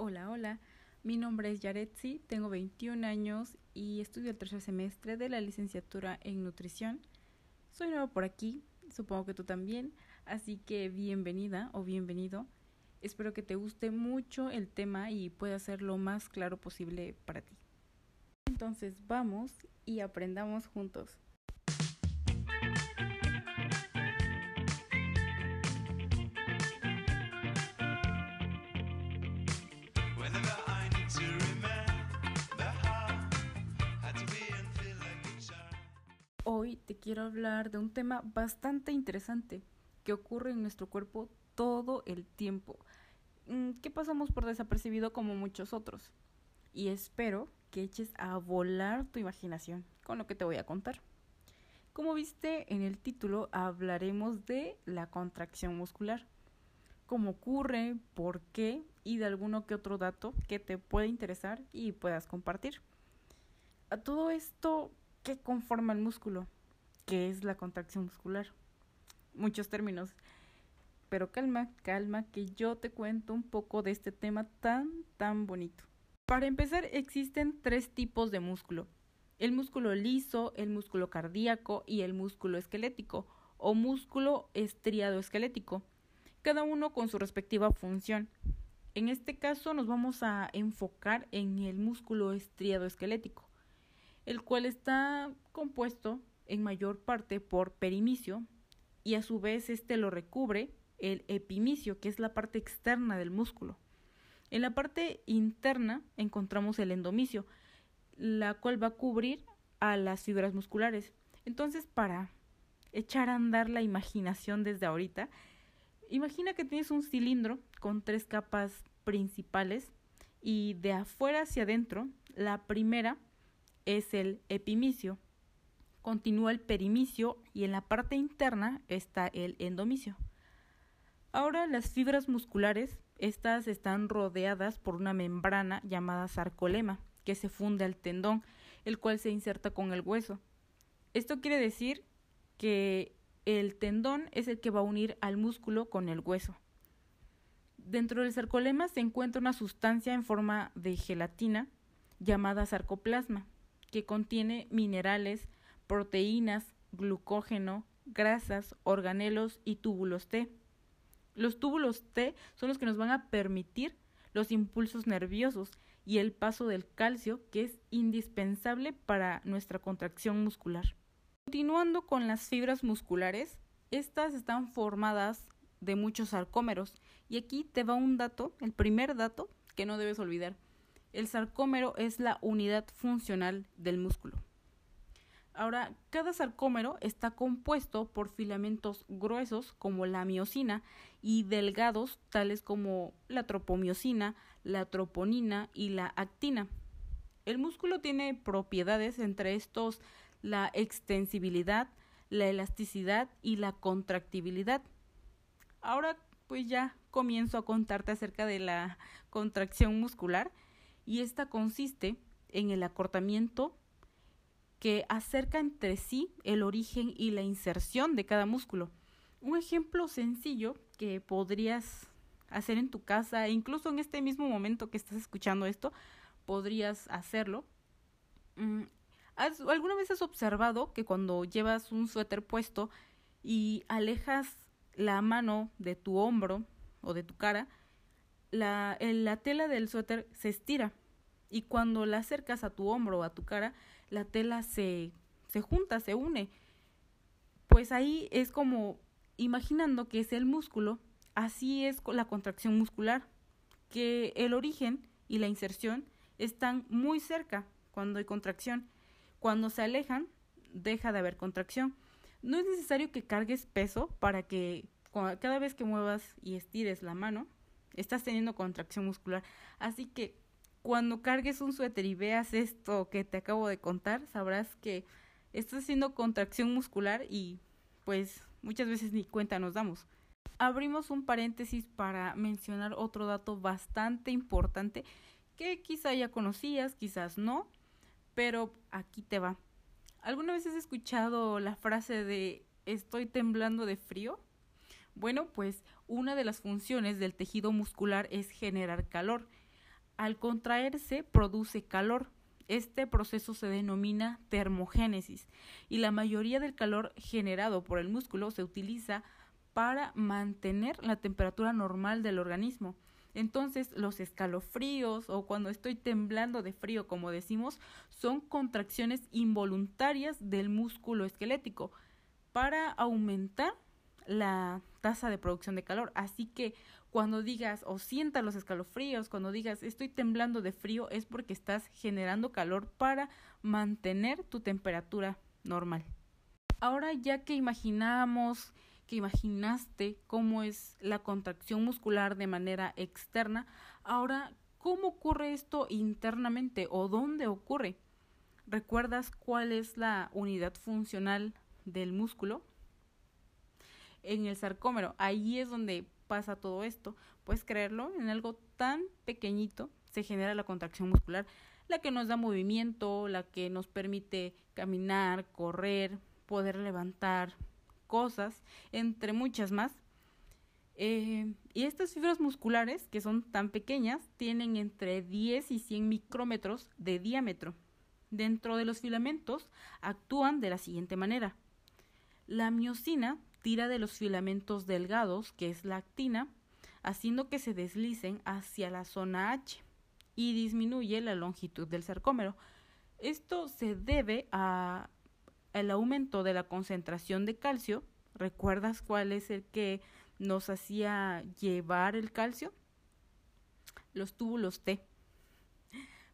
Hola, hola. Mi nombre es Yaretsi, tengo 21 años y estudio el tercer semestre de la licenciatura en nutrición. Soy nuevo por aquí, supongo que tú también, así que bienvenida o bienvenido. Espero que te guste mucho el tema y pueda ser lo más claro posible para ti. Entonces vamos y aprendamos juntos. Hoy te quiero hablar de un tema bastante interesante que ocurre en nuestro cuerpo todo el tiempo, mm, que pasamos por desapercibido como muchos otros. Y espero que eches a volar tu imaginación con lo que te voy a contar. Como viste en el título, hablaremos de la contracción muscular. Cómo ocurre, por qué y de alguno que otro dato que te pueda interesar y puedas compartir. A todo esto, ¿qué conforma el músculo? ¿Qué es la contracción muscular? Muchos términos. Pero calma, calma, que yo te cuento un poco de este tema tan, tan bonito. Para empezar, existen tres tipos de músculo. El músculo liso, el músculo cardíaco y el músculo esquelético o músculo estriado esquelético, cada uno con su respectiva función. En este caso nos vamos a enfocar en el músculo estriado esquelético, el cual está compuesto en mayor parte por perimicio y a su vez este lo recubre el epimicio, que es la parte externa del músculo. En la parte interna encontramos el endomicio, la cual va a cubrir a las fibras musculares. Entonces, para echar a andar la imaginación desde ahorita, imagina que tienes un cilindro con tres capas principales y de afuera hacia adentro, la primera es el epimicio, continúa el perimicio y en la parte interna está el endomicio. Ahora las fibras musculares estas están rodeadas por una membrana llamada sarcolema, que se funde al tendón, el cual se inserta con el hueso. Esto quiere decir que el tendón es el que va a unir al músculo con el hueso. Dentro del sarcolema se encuentra una sustancia en forma de gelatina llamada sarcoplasma, que contiene minerales, proteínas, glucógeno, grasas, organelos y túbulos T. Los túbulos T son los que nos van a permitir los impulsos nerviosos y el paso del calcio que es indispensable para nuestra contracción muscular. Continuando con las fibras musculares, estas están formadas de muchos sarcómeros y aquí te va un dato, el primer dato que no debes olvidar. El sarcómero es la unidad funcional del músculo. Ahora, cada sarcómero está compuesto por filamentos gruesos como la miosina y delgados tales como la tropomiosina, la troponina y la actina. El músculo tiene propiedades entre estos la extensibilidad, la elasticidad y la contractibilidad. Ahora pues ya comienzo a contarte acerca de la contracción muscular y esta consiste en el acortamiento que acerca entre sí el origen y la inserción de cada músculo. Un ejemplo sencillo que podrías hacer en tu casa e incluso en este mismo momento que estás escuchando esto, podrías hacerlo. Mm, ¿Alguna vez has observado que cuando llevas un suéter puesto y alejas la mano de tu hombro o de tu cara, la, la tela del suéter se estira? y cuando la acercas a tu hombro o a tu cara, la tela se, se junta, se une. Pues ahí es como imaginando que es el músculo, así es la contracción muscular, que el origen y la inserción están muy cerca cuando hay contracción. Cuando se alejan, deja de haber contracción. No es necesario que cargues peso para que cada vez que muevas y estires la mano, estás teniendo contracción muscular. Así que cuando cargues un suéter y veas esto que te acabo de contar, sabrás que estás haciendo contracción muscular y pues muchas veces ni cuenta nos damos. Abrimos un paréntesis para mencionar otro dato bastante importante que quizá ya conocías, quizás no, pero aquí te va. ¿Alguna vez has escuchado la frase de estoy temblando de frío? Bueno, pues una de las funciones del tejido muscular es generar calor Al contraerse produce calor. Este proceso se denomina termogénesis y la mayoría del calor generado por el músculo se utiliza para mantener la temperatura normal del organismo. Entonces, los escalofríos o cuando estoy temblando de frío, como decimos, son contracciones involuntarias del músculo esquelético para aumentar la tasa de producción de calor. Así que cuando digas o sientas los escalofríos, cuando digas estoy temblando de frío, es porque estás generando calor para mantener tu temperatura normal. Ahora ya que imaginamos, que imaginaste cómo es la contracción muscular de manera externa, ahora, ¿cómo ocurre esto internamente o dónde ocurre? ¿Recuerdas cuál es la unidad funcional del músculo? En el sarcómero, ahí es donde pasa todo esto. Puedes creerlo, en algo tan pequeñito se genera la contracción muscular, la que nos da movimiento, la que nos permite caminar, correr, poder levantar cosas, entre muchas más. Eh, y estas fibras musculares, que son tan pequeñas, tienen entre 10 y 100 micrómetros de diámetro. Dentro de los filamentos actúan de la siguiente manera. La miocina tira de los filamentos delgados, que es la actina, haciendo que se deslicen hacia la zona H y disminuye la longitud del sarcómero. Esto se debe a el aumento de la concentración de calcio. ¿Recuerdas cuál es el que nos hacía llevar el calcio? Los túbulos T.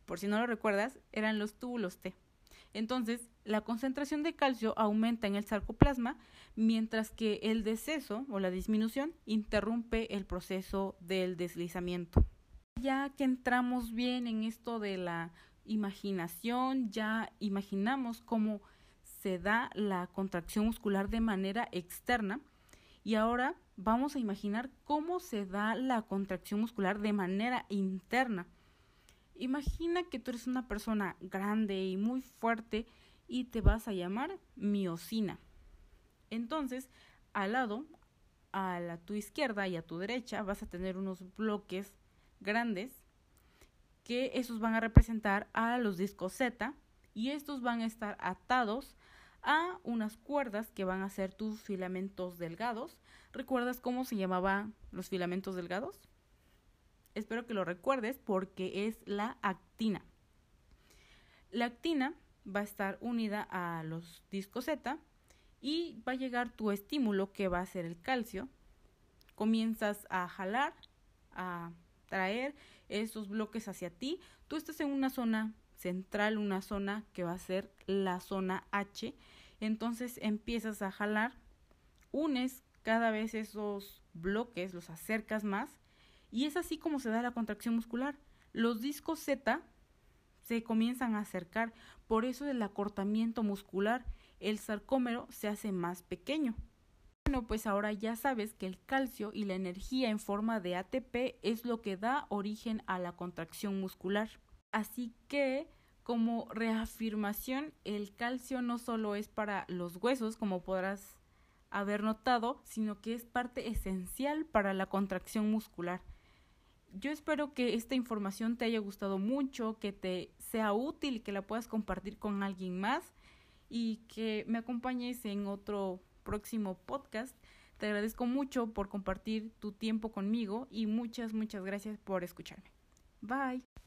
Por si no lo recuerdas, eran los túbulos T. Entonces, la concentración de calcio aumenta en el sarcoplasma, mientras que el deceso o la disminución interrumpe el proceso del deslizamiento. Ya que entramos bien en esto de la imaginación, ya imaginamos cómo se da la contracción muscular de manera externa y ahora vamos a imaginar cómo se da la contracción muscular de manera interna. Imagina que tú eres una persona grande y muy fuerte y te vas a llamar miocina. Entonces, al lado, a la, tu izquierda y a tu derecha, vas a tener unos bloques grandes que esos van a representar a los discos Z y estos van a estar atados a unas cuerdas que van a ser tus filamentos delgados. ¿Recuerdas cómo se llamaban los filamentos delgados? Espero que lo recuerdes porque es la actina. La actina va a estar unida a los discos Z y va a llegar tu estímulo que va a ser el calcio. Comienzas a jalar, a traer esos bloques hacia ti. Tú estás en una zona central, una zona que va a ser la zona H. Entonces empiezas a jalar, unes cada vez esos bloques, los acercas más y es así como se da la contracción muscular. Los discos Z se comienzan a acercar, por eso del acortamiento muscular, el sarcómero se hace más pequeño. Bueno, pues ahora ya sabes que el calcio y la energía en forma de ATP es lo que da origen a la contracción muscular. Así que, como reafirmación, el calcio no solo es para los huesos, como podrás haber notado, sino que es parte esencial para la contracción muscular yo espero que esta información te haya gustado mucho, que te sea útil, que la puedas compartir con alguien más y que me acompañes en otro próximo podcast. Te agradezco mucho por compartir tu tiempo conmigo y muchas, muchas gracias por escucharme. Bye.